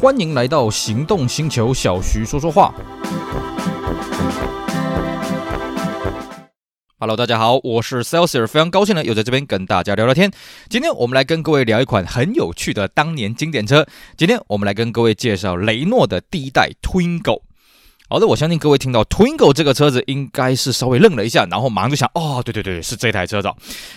欢迎来到行动星球，小徐说说话。Hello，大家好，我是 Celsius，非常高兴呢，又在这边跟大家聊聊天。今天我们来跟各位聊一款很有趣的当年经典车。今天我们来跟各位介绍雷诺的第一代 Twingo。好的，我相信各位听到 Twingo 这个车子，应该是稍微愣了一下，然后马上就想，哦，对对对，是这台车子。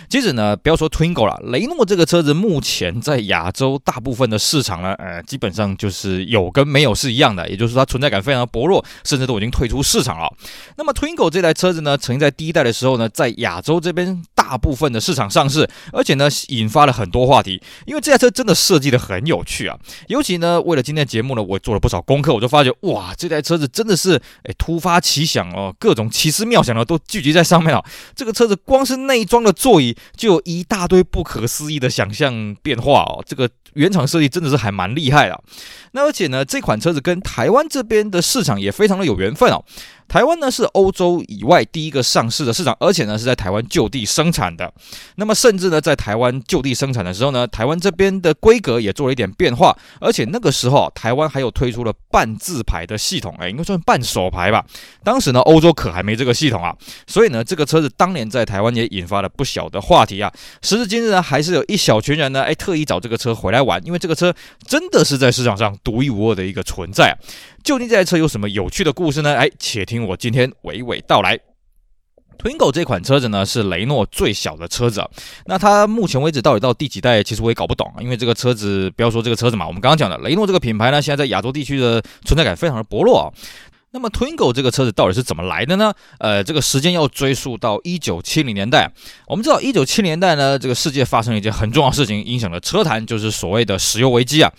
接着呢，不要说 Twingo 了，雷诺这个车子目前在亚洲大部分的市场呢，呃，基本上就是有跟没有是一样的，也就是说它存在感非常薄弱，甚至都已经退出市场了。那么 Twingo 这台车子呢，曾经在第一代的时候呢，在亚洲这边大部分的市场上市，而且呢，引发了很多话题，因为这台车真的设计的很有趣啊。尤其呢，为了今天节目呢，我做了不少功课，我就发觉，哇，这台车子真的是。是哎，突发奇想哦，各种奇思妙想的都聚集在上面了。这个车子光是内装的座椅就有一大堆不可思议的想象变化哦。这个原厂设计真的是还蛮厉害的。那而且呢，这款车子跟台湾这边的市场也非常的有缘分哦。台湾呢是欧洲以外第一个上市的市场，而且呢是在台湾就地生产的。那么甚至呢在台湾就地生产的时候呢，台湾这边的规格也做了一点变化，而且那个时候台湾还有推出了半自排的系统，哎，应该算半手排吧。当时呢欧洲可还没这个系统啊，所以呢这个车子当年在台湾也引发了不小的话题啊。时至今日呢，还是有一小群人呢，哎，特意找这个车回来玩，因为这个车真的是在市场上独一无二的一个存在。究竟这台车有什么有趣的故事呢？哎，且听我今天娓娓道来。Twingo 这款车子呢，是雷诺最小的车子啊。那它目前为止到底到第几代，其实我也搞不懂。因为这个车子，不要说这个车子嘛，我们刚刚讲的雷诺这个品牌呢，现在在亚洲地区的存在感非常的薄弱啊。那么 Twingo 这个车子到底是怎么来的呢？呃，这个时间要追溯到一九七零年代。我们知道一九七零年代呢，这个世界发生了一件很重要的事情，影响了车坛，就是所谓的石油危机啊。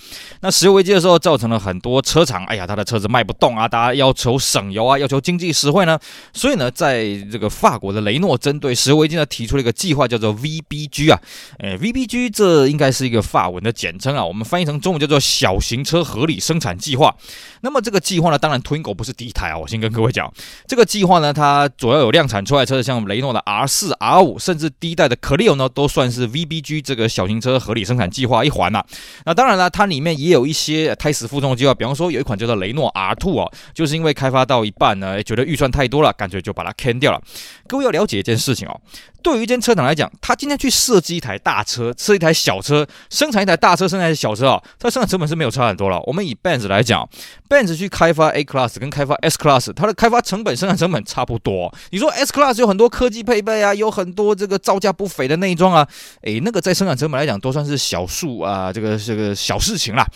那石油危机的时候，造成了很多车厂，哎呀，他的车子卖不动啊，大家要求省油啊，要求经济实惠呢。所以呢，在这个法国的雷诺针对石油危机呢，提出了一个计划，叫做 VBG 啊。哎，VBG 这应该是一个法文的简称啊，我们翻译成中文叫做小型车合理生产计划。那么这个计划呢，当然 Twingo 不是。一台啊，我先跟各位讲，这个计划呢，它主要有量产出来车，像雷诺的 R 四、R 五，甚至第一代的 Clio 呢，都算是 VBG 这个小型车合理生产计划一环呐。那当然了，它里面也有一些胎死腹中的计划，比方说有一款叫做雷诺 R two 啊，就是因为开发到一半呢，觉得预算太多了，干脆就把它砍掉了。各位要了解一件事情哦。对于一间车厂来讲，他今天去设计一台大车，设一台小车，生产一台大车，生产一台小车啊，它生产成本是没有差很多了。我们以 Benz 来讲，Benz 去开发 A Class 跟开发 S Class，它的开发成本、生产成本差不多。你说 S Class 有很多科技配备啊，有很多这个造价不菲的内装啊，诶，那个在生产成本来讲都算是小数啊，这个这个小事情啦。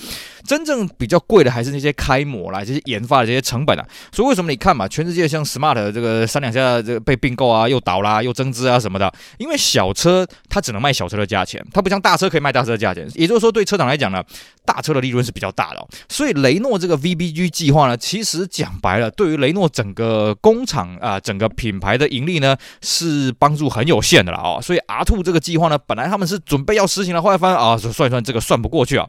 真正比较贵的还是那些开模啦，这些研发的这些成本啊。所以为什么你看嘛，全世界像 Smart 这个三两下这个被并购啊，又倒啦，又增资啊什么的，因为小车它只能卖小车的价钱，它不像大车可以卖大车的价钱。也就是说，对车厂来讲呢，大车的利润是比较大的哦。所以雷诺这个 VBG 计划呢，其实讲白了，对于雷诺整个工厂啊，整个品牌的盈利呢，是帮助很有限的了哦。所以 R2 这个计划呢，本来他们是准备要实行的，后来发现啊，算一算这个算不过去啊。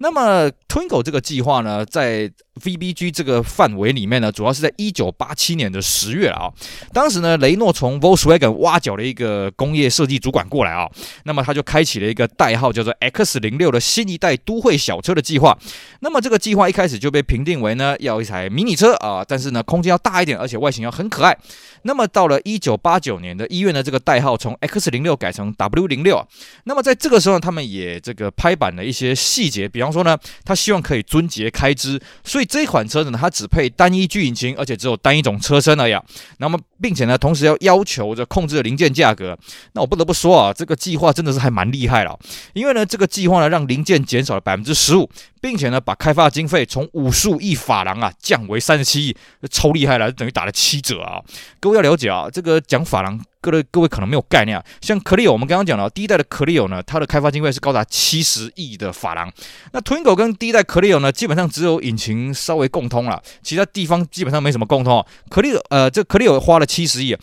那么 Twingo 这个计划呢，在 VBG 这个范围里面呢，主要是在一九八七年的十月啊。当时呢，雷诺从 Volkswagen 挖角了一个工业设计主管过来啊，那么他就开启了一个代号叫做 X 零六的新一代都会小车的计划。那么这个计划一开始就被评定为呢，要一台迷你车啊，但是呢，空间要大一点，而且外形要很可爱。那么到了一九八九年的一月呢，这个代号从 X 零六改成 W 零六。那么在这个时候，他们也这个拍板了一些细节，比方说呢，他希望可以尊节开支，所以这款车子呢，它只配单一 G 引擎，而且只有单一种车身而已。那么，并且呢，同时要要求着控制的零件价格。那我不得不说啊，这个计划真的是还蛮厉害了，因为呢，这个计划呢，让零件减少了百分之十五。并且呢，把开发经费从五十五亿法郎啊降为三十七亿，超厉害了，等于打了七折啊！各位要了解啊，这个讲法郎，各位各位可能没有概念啊。像 Clio，我们刚刚讲了，第一代的 Clio 呢，它的开发经费是高达七十亿的法郎。那 Twingo 跟第一代 Clio 呢，基本上只有引擎稍微共通了，其他地方基本上没什么共通。Clio 呃，这 Clio 花了七十亿。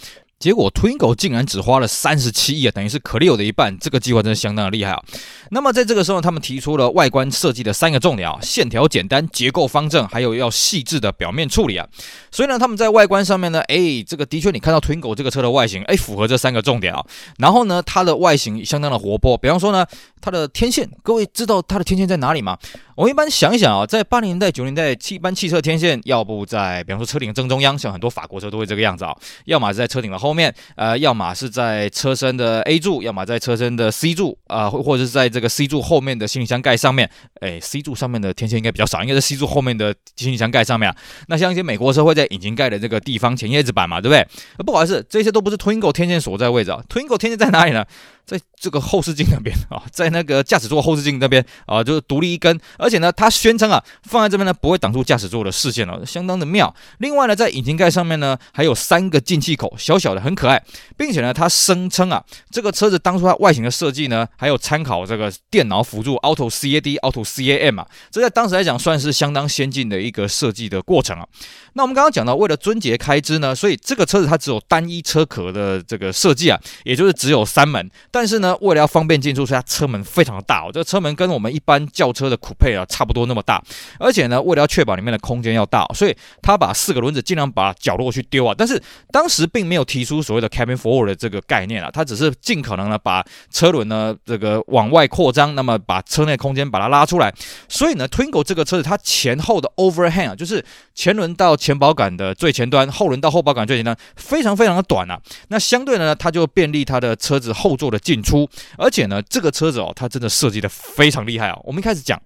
结果，Twingo 竟然只花了三十七亿啊，等于是 Clio 的一半。这个计划真的相当的厉害啊！那么在这个时候，他们提出了外观设计的三个重点啊：线条简单、结构方正，还有要细致的表面处理啊。所以呢，他们在外观上面呢，哎，这个的确你看到 Twingo 这个车的外形，哎，符合这三个重点啊。然后呢，它的外形相当的活泼，比方说呢。它的天线，各位知道它的天线在哪里吗？我们一般想一想啊，在八零年代、九零年代，一般汽车天线要不在，比方说车顶正中央，像很多法国车都会这个样子啊，要么是在车顶的后面，呃，要么是在车身的 A 柱，要么在车身的 C 柱啊，或、或者是在这个 C 柱后面的行李箱盖上面。哎，C 柱上面的天线应该比较少，应该是 C 柱后面的行李箱盖上面啊。那像一些美国车会在引擎盖的这个地方前叶子板嘛，对不对？不好意思，这些都不是 Twingo 天线所在位置啊。Twingo 天线在哪里呢？在这个后视镜那边啊，在那个驾驶座后视镜那边啊，就是独立一根，而且呢，它宣称啊，放在这边呢不会挡住驾驶座的视线哦，相当的妙。另外呢，在引擎盖上面呢，还有三个进气口，小小的，很可爱，并且呢，它声称啊，这个车子当初它外形的设计呢，还有参考这个电脑辅助 Auto CAD、Auto CAM 啊，这在当时来讲算是相当先进的一个设计的过程啊。那我们刚刚讲到，为了尊节开支呢，所以这个车子它只有单一车壳的这个设计啊，也就是只有三门。但是呢，为了要方便进出，所以它车门非常的大哦。这个车门跟我们一般轿车的酷配啊差不多那么大。而且呢，为了要确保里面的空间要大，所以它把四个轮子尽量把角落去丢啊。但是当时并没有提出所谓的 cabin forward 的这个概念啊，它只是尽可能的把车轮呢这个往外扩张，那么把车内空间把它拉出来。所以呢，Twingo 这个车子它前后的 overhang 啊，就是前轮到前保杆的最前端，后轮到后保杆最前端，非常非常的短啊。那相对的呢，它就便利它的车子后座的进出。而且呢，这个车子哦，它真的设计的非常厉害啊。我们一开始讲。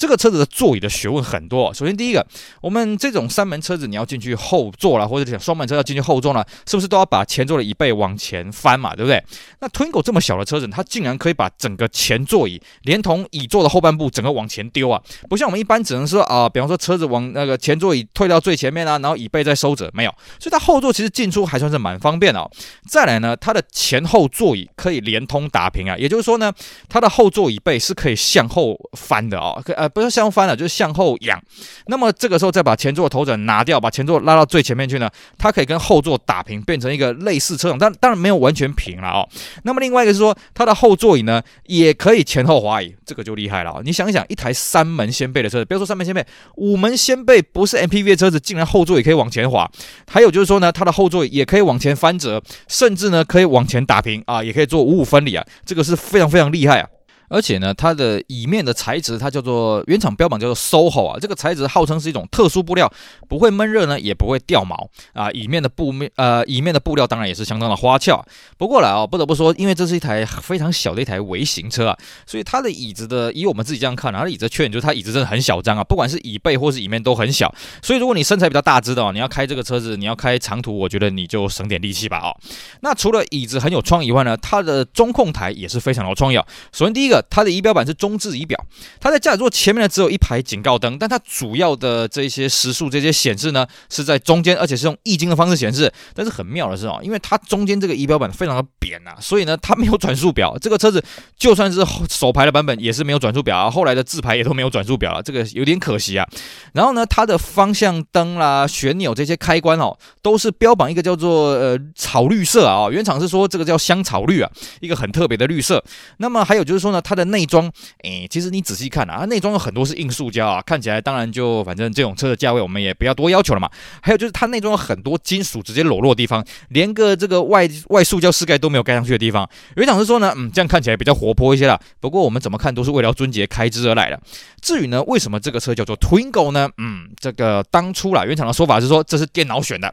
这个车子的座椅的学问很多。首先，第一个，我们这种三门车子，你要进去后座了，或者讲双门车要进去后座了，是不是都要把前座的椅背往前翻嘛？对不对？那 Twingo 这么小的车子，它竟然可以把整个前座椅连同椅座的后半部整个往前丢啊！不像我们一般只能说啊、比方说车子往那个前座椅退到最前面啊，然后椅背再收着，没有。所以它后座其实进出还算是蛮方便的哦。再来呢，它的前后座椅可以连通打平啊，也就是说呢，它的后座椅背是可以向后翻的哦，可呃。不是向翻了，就是向后仰。那么这个时候再把前座头枕拿掉，把前座拉到最前面去呢，它可以跟后座打平，变成一个类似车长，但当然没有完全平了哦。那么另外一个是说，它的后座椅呢也可以前后滑移，这个就厉害了哦。你想一想，一台三门掀背的车子，不要说三门掀背，五门掀背不是 MPV 的车子，竟然后座椅可以往前滑。还有就是说呢，它的后座椅也可以往前翻折，甚至呢可以往前打平啊，也可以做五五分离啊，这个是非常非常厉害啊。而且呢，它的椅面的材质，它叫做原厂标榜叫做 SOHO 啊，这个材质号称是一种特殊布料，不会闷热呢，也不会掉毛啊。椅面的布面，呃，椅面的布料当然也是相当的花俏。不过来啊，不得不说，因为这是一台非常小的一台微型车啊，所以它的椅子的，以我们自己这样看啊，它的椅子的缺点就是它椅子真的很小张啊，不管是椅背或是椅面都很小。所以如果你身材比较大只的哦，你要开这个车子，你要开长途，我觉得你就省点力气吧哦。那除了椅子很有创意以外呢，它的中控台也是非常有创意啊。首先第一个，它的仪表板是中置仪表，它在驾驶座前面呢只有一排警告灯，但它主要的这些时速这些显示呢是在中间，而且是用液晶的方式显示。但是很妙的是哦，因为它中间这个仪表板非常的扁啊，所以呢它没有转速表。这个车子就算是手排的版本也是没有转速表啊，后来的自排也都没有转速表了，这个有点可惜啊。然后呢，它的方向灯啦、旋钮这些开关哦，都是标榜一个叫做呃草绿色啊，原厂是说这个叫香草绿啊，一个很特别的绿色。那么还有就是说呢，它它的内装，诶，其实你仔细看啊，内装有很多是硬塑胶啊，看起来当然就反正这种车的价位我们也不要多要求了嘛。还有就是它内装有很多金属直接裸露的地方，连个这个外外塑胶饰盖都没有盖上去的地方。原厂是说呢，嗯，这样看起来比较活泼一些啦。不过我们怎么看都是为了尊杰开支而来的。至于呢，为什么这个车叫做 Twingo 呢？嗯，这个当初啦，原厂的说法是说这是电脑选的。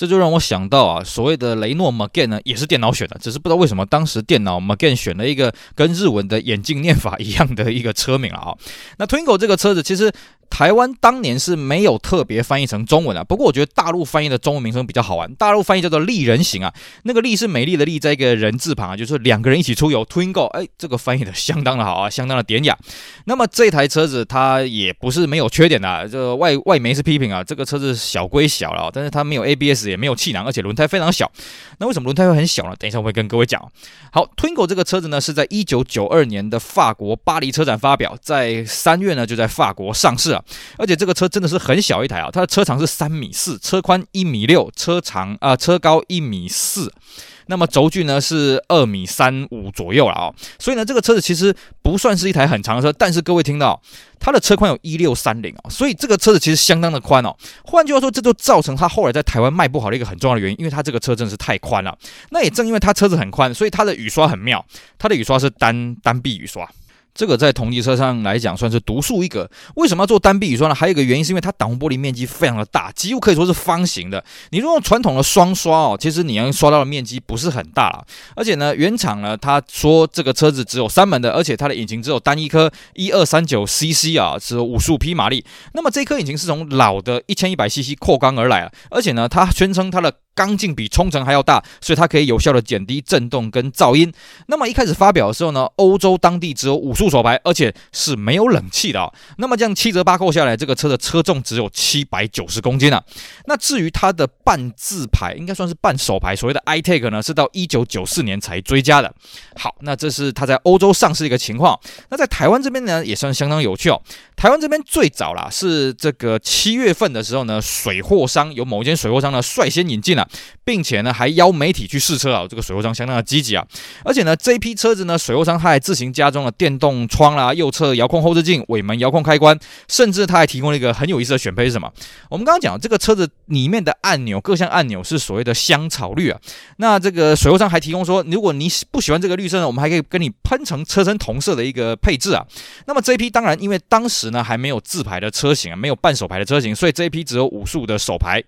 这就让我想到啊，所谓的雷诺 Magane 呢，也是电脑选的，只是不知道为什么当时电脑 Magane 选了一个跟日文的眼镜念法一样的一个车名啊。那 Twingo 这个车子其实。台湾当年是没有特别翻译成中文啊，不过我觉得大陆翻译的中文名称比较好玩。大陆翻译叫做“丽人行”啊，那个“丽”是美丽的“丽”，在一个人字旁啊，就是两个人一起出游。Twingo，哎，这个翻译的相当的好啊，相当的典雅。那么这台车子它也不是没有缺点的啊，这外外媒是批评啊，这个车子小归小了，但是它没有 ABS，也没有气囊，而且轮胎非常小。那为什么轮胎会很小呢？等一下我会跟各位讲。好，Twingo 这个车子呢是在一九九二年的法国巴黎车展发表，在三月呢就在法国上市啊，而且这个。车真的是很小一台啊，它的车长是三米四，车宽一米六，车长啊、车高一米四，那么轴距呢是二米三五左右了啊，所以呢这个车子其实不算是一台很长的车，但是各位听到它的车宽有一六三零啊，所以这个车子其实相当的宽哦。换句话说，这就造成它后来在台湾卖不好的一个很重要的原因，因为它这个车真的是太宽了。那也正因为它车子很宽，所以它的雨刷很妙，它的雨刷是单单臂雨刷。这个在同级车上来讲算是独树一格。为什么要做单臂雨刷呢？还有一个原因是因为它挡风玻璃面积非常的大，几乎可以说是方形的。你如果用传统的双刷哦，其实你能刷到的面积不是很大。而且呢，原厂呢他说这个车子只有三门的，而且它的引擎只有单一颗一二三九 CC 啊，只有五十五匹马力。那么这颗引擎是从老的一千一百 CC 扩缸而来啊，而且呢，它宣称它的缸径比冲程还要大，所以它可以有效的减低震动跟噪音。那么一开始发表的时候呢，欧洲当地只有五速手排，而且是没有冷气的哦。那么这样七折八扣下来，这个车的车重只有七百九十公斤啊。那至于它的半自排，应该算是半手排，所谓的 iTAC 呢，是到一九九四年才追加的。好，那这是它在欧洲上市一个情况。那在台湾这边呢，也算相当有趣哦。台湾这边最早啦，是这个七月份的时候呢，水货商有某间水货商呢率先引进了。并且呢，还邀媒体去试车啊，这个水货商相当的积极啊。而且呢，这一批车子呢，水货商他还自行加装了电动窗啦、右侧遥控后视镜、尾门遥控开关，甚至他还提供了一个很有意思的选配是什么？我们刚刚讲这个车子里面的按钮，各项按钮是所谓的香草绿啊。那这个水货商还提供说，如果你不喜欢这个绿色呢，我们还可以跟你喷成车身同色的一个配置啊。那么这一批当然，因为当时呢还没有自排的车型啊，没有半手排的车型，所以这一批只有五速的手排。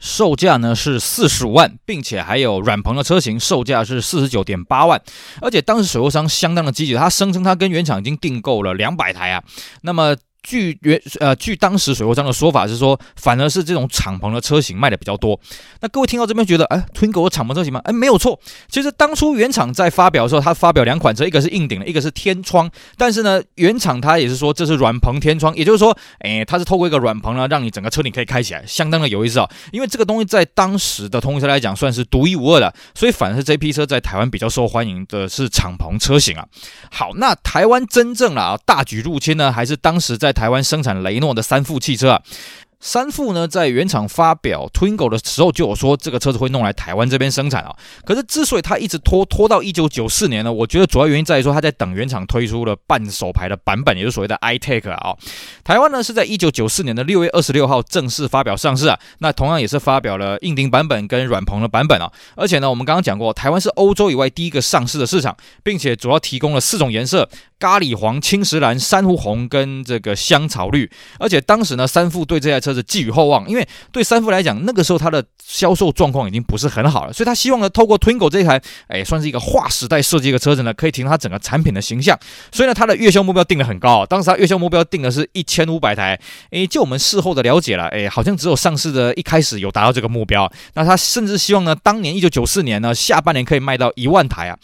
售价呢是四十五万，并且还有软棚的车型，售价是四十九点八万。而且当时水货商相当的积极，他声称他跟原厂已经订购了两百台啊。那么。据原呃，据当时水货商的说法是说，反而是这种敞篷的车型卖的比较多。那各位听到这边觉得，哎，Twingo 的敞篷车型吗？哎，没有错。其实当初原厂在发表的时候，他发表两款车，一个是硬顶的，一个是天窗。但是呢，原厂它也是说这是软棚天窗，也就是说，哎，它是透过一个软棚呢，让你整个车顶可以开起来，相当的有意思啊、哦。因为这个东西在当时的通用车来讲算是独一无二的，所以反而是这批车在台湾比较受欢迎的是敞篷车型啊。好，那台湾真正啊大举入侵呢，还是当时在。台湾生产雷诺的三副汽车啊。三副呢，在原厂发表 Twingo 的时候就有说这个车子会弄来台湾这边生产啊。可是之所以它一直拖拖到一九九四年呢，我觉得主要原因在于说它在等原厂推出了半手牌的版本，也就是所谓的 iTAC 啊。台湾呢是在一九九四年的六月二十六号正式发表上市啊。那同样也是发表了硬顶版本跟软棚的版本啊。而且呢，我们刚刚讲过，台湾是欧洲以外第一个上市的市场，并且主要提供了四种颜色：咖喱黄、青石蓝、珊瑚红跟这个香草绿。而且当时呢，三副对这台车子寄予厚望，因为对三副来讲，那个时候它的销售状况已经不是很好了，所以他希望呢，透过 Twingo 这台，哎，算是一个划时代设计的车子呢，可以提升它整个产品的形象。所以呢，它的月销目标定得很高，当时它月销目标定的是一千五百台。哎，就我们事后的了解了，哎，好像只有上市的一开始有达到这个目标。那他甚至希望呢，当年一九九四年呢，下半年可以卖到一万台啊。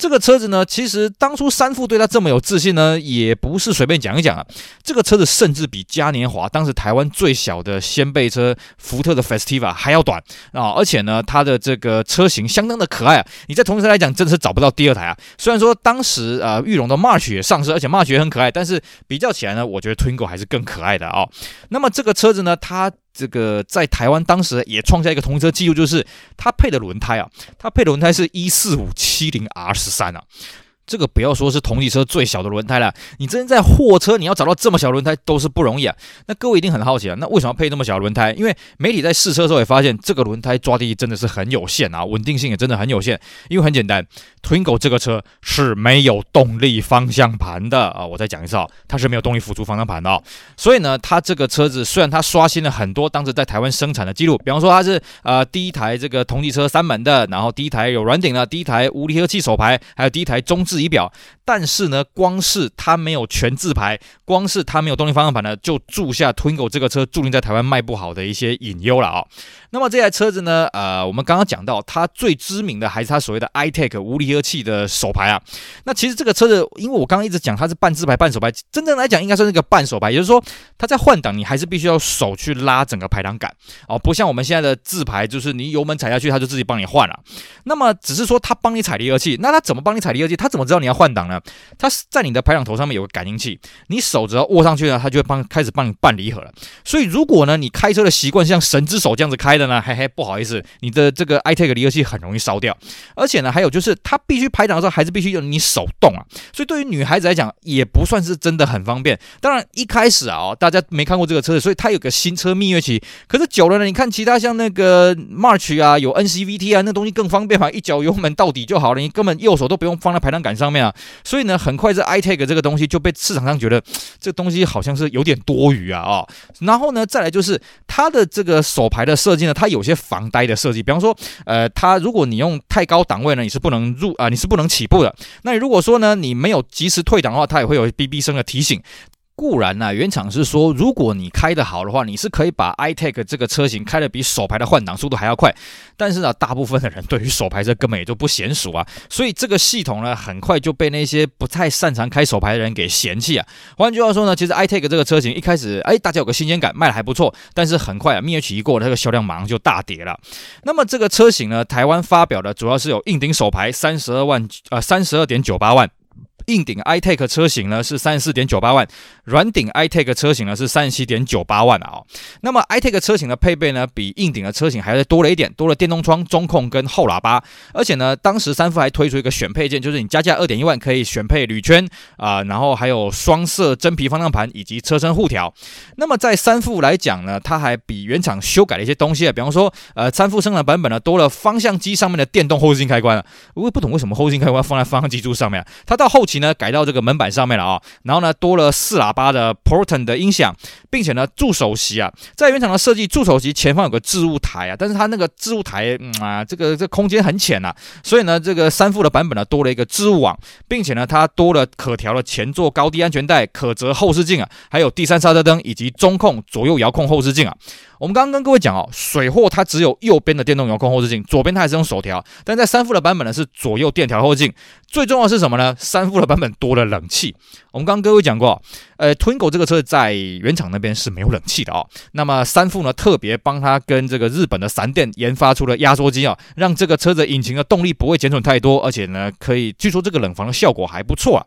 这个车子呢，其实当初三副对他这么有自信呢，也不是随便讲一讲啊。这个车子甚至比嘉年华当时台湾最小的掀背车福特的 Festiva 还要短啊，而且呢，它的这个车型相当的可爱啊。你在同时来讲，真的是找不到第二台啊。虽然说当时啊，裕隆的 March 也上市，而且 March 也很可爱，但是比较起来呢，我觉得 Twingo 还是更可爱的啊。那么这个车子呢，它。这个在台湾当时也创下一个同车记录，就是它配的轮胎啊，它配的轮胎是一四五七零 R 十三啊。这个不要说是同级车最小的轮胎了，你真在货车你要找到这么小轮胎都是不容易啊。那各位一定很好奇啊，那为什么要配那么小轮胎？因为媒体在试车的时候也发现，这个轮胎抓地力真的是很有限啊，稳定性也真的很有限。因为很简单，Twingo 这个车是没有动力方向盘的啊。我再讲一次啊，它是没有动力辅助方向盘的哦。所以呢，它这个车子虽然它刷新了很多当时在台湾生产的记录，比方说它是呃第一台这个同级车三门的，然后第一台有软顶的，第一台无离合器手排，还有第一台中置仪表，但是呢，光是它没有全自排，光是它没有动力方向盘呢，就注下 Twingo 这个车注定在台湾卖不好的一些隐忧了啊、那么这台车子呢，呃，我们刚刚讲到，它最知名的还是它所谓的 i-Tech 无离合器的手排啊。那其实这个车子，因为我刚刚一直讲它是半自排半手排，真正来讲应该算是个半手排，也就是说它在换挡你还是必须要手去拉整个排挡杆哦，不像我们现在的自排，就是你油门踩下去它就自己帮你换了。那么只是说它帮你踩离合器，那它怎么帮你踩离合器？它怎么知道你要换？挡呢？它是在你的排挡头上面有个感应器，你手只要握上去呢，它就会帮开始帮你办离合了。所以如果呢你开车的习惯像神之手这样子开的呢，嘿嘿，不好意思，你的这个 iTAC 离合器很容易烧掉。而且呢，还有就是它必须排挡的时候还是必须用你手动啊。所以对于女孩子来讲也不算是真的很方便。当然一开始啊，大家没看过这个车子，所以它有个新车蜜月期。可是久了呢，你看其他像那个 March 啊，有 NCVT 啊，那东西更方便嘛，一脚油门到底就好了，你根本右手都不用放在排挡杆上面啊，所以呢，很快这 iTag 这个东西就被市场上觉得这东西好像是有点多余啊啊、哦。然后呢，再来就是它的这个手牌的设计呢，它有些防呆的设计，比方说，呃，它如果你用太高档位呢，你是不能入啊、你是不能起步的。那如果说呢，你没有及时退档的话，它也会有哔哔声的提醒。固然呢、原厂是说，如果你开得好的话，你是可以把 iTag 这个车型开得比手排的换挡速度还要快。但是呢，大部分的人对于手排车根本也就不娴熟啊，所以这个系统呢，很快就被那些不太擅长开手排的人给嫌弃啊。换句话说呢，其实 iTag 这个车型一开始，哎，大家有个新鲜感，卖的还不错。但是很快啊，蜜月期一过，这个销量马上就大跌了。那么这个车型呢，台湾发表的主要是有硬顶手排三十二万，呃，三十二点九八万。硬顶 iTech 车型呢是三十四点九八万，软顶 iTech 车型呢是三十七点九八万啊、哦。那么 iTech 车型的配备呢，比硬顶的车型还要多了一点，多了电动窗、中控跟后喇叭。而且呢，当时三富还推出一个选配件，就是你加价二点一万可以选配铝圈啊、然后还有双色真皮方向盘以及车身护条。那么在三富来讲呢，它还比原厂修改了一些东西啊，比方说呃，三富生产版本呢多了方向机上面的电动后视镜开关啊。我也不懂为什么后视镜开关放在方向机柱上面，它到后期呢改到这个门板上面了啊、然后呢多了四喇叭的 Porten 的音响，并且呢助手席啊，在原厂的设计助手席前方有个置物台啊，但是它那个置物台、啊，这个这、空间很浅、啊，所以呢这个三副的版本呢多了一个置物网，并且呢它多了可调的前座高低安全带、可折后视镜啊，还有第三刹车灯以及中控左右遥控后视镜啊。我们刚刚跟各位讲哦，水货它只有右边的电动遥控后视镜，左边它还是用手调。但在三副的版本呢，是左右电调后视镜。最重要的是什么呢？三副的版本多了冷气。我们刚刚各位讲过，呃，Twingo 这个车在原厂那边是没有冷气的哦。那么三副呢，特别帮他跟这个日本的三电研发出了压缩机啊，让这个车子引擎的动力不会减损太多，而且呢，可以据说这个冷房的效果还不错啊。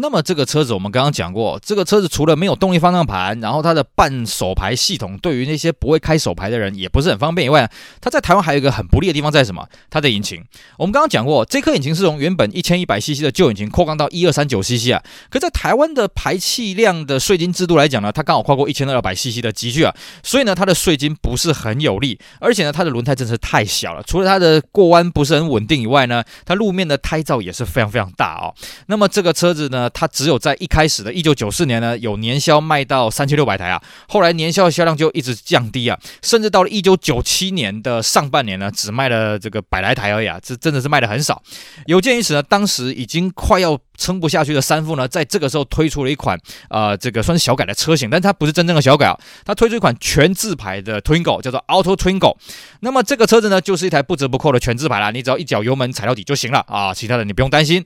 那么这个车子我们刚刚讲过，这个车子除了没有动力方向盘，然后它的半手排系统对于那些不会开手排的人也不是很方便以外，它在台湾还有一个很不利的地方在什么？它的引擎。我们刚刚讲过，这颗引擎是从原本一千一百 CC 的旧引擎扩缸到一二三九 CC 啊。可在台湾的排气量的税金制度来讲呢，它刚好跨过一千二百 CC 的级距啊，所以呢，它的税金不是很有利，而且呢，它的轮胎真是太小了，除了它的过弯不是很稳定以外呢，它路面的胎噪也是非常非常大哦。那么这个车子呢，它只有在一开始的一九九四年呢，有年销卖到三千六百台啊，后来年销的销量就一直降低啊，甚至到了一九九七年的上半年呢，只卖了这个百来台而已啊，这真的是卖的很少。有鉴于此呢，当时已经快要撑不下去的三富呢，在这个时候推出了一款呃，这个算是小改的车型，但它不是真正的小改啊，它推出一款全自排的 Twingo，叫做 Auto Twingo。那么这个车子呢，就是一台不折不扣的全自排啦，你只要一脚油门踩到底就行了啊，其他的你不用担心。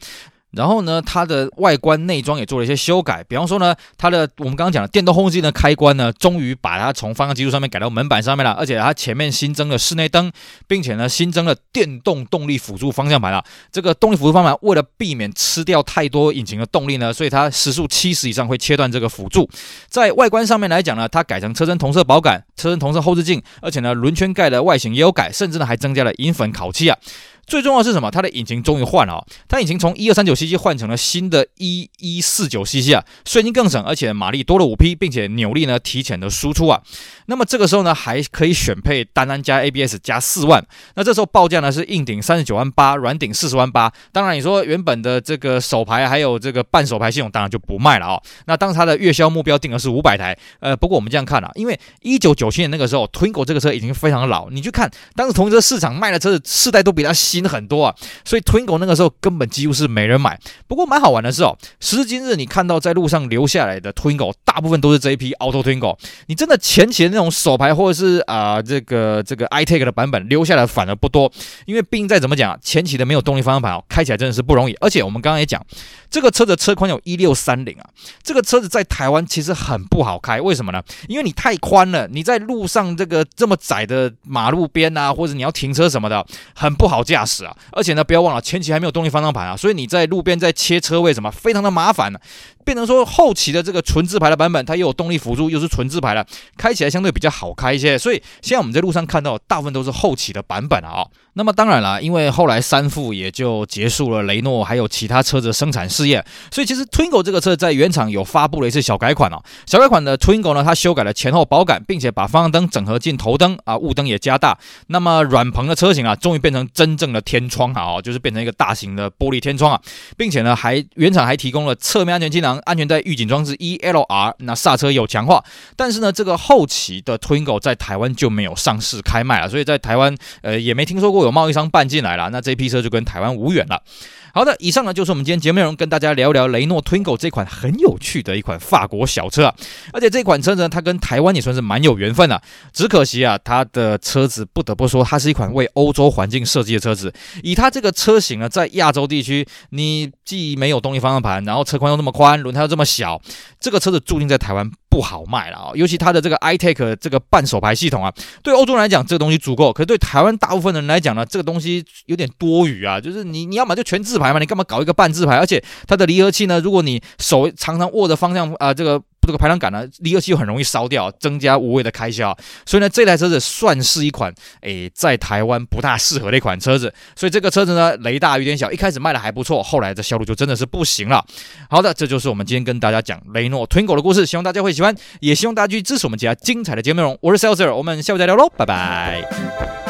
然后呢，它的外观内装也做了一些修改，比方说呢，它的我们刚刚讲的电动后视镜的开关呢，终于把它从方向机柱上面改到门板上面了，而且它前面新增了室内灯，并且呢，新增了电动动力辅助方向盘啊。这个动力辅助方向盘为了避免吃掉太多引擎的动力呢，所以它时速七十以上会切断这个辅助。在外观上面来讲呢，它改成车身同色保杆，车身同色后视镜，而且呢，轮圈盖的外形也有改，甚至呢还增加了银粉烤漆啊。最重要是什么？它的引擎终于换了啊！它引擎从一二三九 cc 换成了新的一一四九 cc 啊，税金更省，而且马力多了五匹，并且扭力呢提前的输出啊。那么这个时候呢，还可以选配单安加 ABS 加四万。那这时候报价呢是硬顶三十九万八，软顶四十万八。当然你说原本的这个手牌还有这个半手牌系统，当然就不卖了啊。那当时它的月销目标定的是五百台。呃，不过我们这样看啊，因为一九九七年那个时候，Twingo 这个车已经非常老，你去看当时同一个市场卖的车子世代都比它新很多啊，所以 Twingo 那个时候根本几乎是没人买。不过蛮好玩的是哦，时至今日你看到在路上留下来的 Twingo，大部分都是这一批 Auto Twingo。你真的前期的那种手排或者是啊、这个这个 iTech 的版本留下来反而不多，因为毕竟再怎么讲，前期的没有动力方向盘哦，开起来真的是不容易。而且我们刚刚也讲，这个车的车宽有一六三零啊，这个车子在台湾其实很不好开，为什么呢？因为你太宽了，你在路上这个这么窄的马路边啊，或者你要停车什么的，很不好驾驶啊。而且呢，不要忘了前期还没有动力方向盘啊，所以你在路边在切车位什么，非常的麻烦呢、变成说后期的这个纯自排的版本，它又有动力辅助，又是纯自排的，开起来相对比较好开一些。所以现在我们在路上看到，大部分都是后期的版本啊。那么当然啦，因为后来三副也就结束了雷诺还有其他车子的生产事业，所以其实 Twingo 这个车在原厂有发布了一次小改款哦。小改款的 Twingo 呢，它修改了前后保杆，并且把方向灯整合进头灯啊，雾灯也加大。那么软棚的车型啊，终于变成真正的天窗啊，就是变成一个大型的玻璃天窗啊，并且呢，还原厂还提供了侧面安全气囊、安全带预警装置 ELR，那刹车有强化。但是呢，这个后期的 Twingo 在台湾就没有上市开卖了，所以在台湾呃也没听说过。有贸易商办进来了，那这批车就跟台湾无缘了。好的，以上呢就是我们今天节目内容，跟大家聊一聊雷诺 Twingo 这款很有趣的一款法国小车啊。而且这款车子呢，它跟台湾也算是蛮有缘分的。只可惜啊，它的车子不得不说，它是一款为欧洲环境设计的车子。以它这个车型呢，在亚洲地区，你既没有动力方向盘，然后车宽又这么宽，轮胎又这么小，这个车子注定在台湾不好卖了啊。尤其它的这个 iTech 这个半手排系统啊，对欧洲人来讲，这个东西足够；可是对台湾大部分人来讲呢，这个东西有点多余啊。就是你你要么就全自牌嘛，你干嘛搞一个半自排？而且它的离合器呢，如果你手常常握着方向啊、这个这个排挡杆呢，离合器又很容易烧掉，增加无谓的开销。所以呢，这台车子算是一款诶，在台湾不大适合的一款车子。所以这个车子呢，雷大雨点小，一开始卖的还不错，后来的销路就真的是不行了。好的，这就是我们今天跟大家讲雷诺 Twingo 的故事，希望大家会喜欢，也希望大家继续支持我们其他精彩的节目内容。我是 Celsius，我们下午再聊喽，拜拜。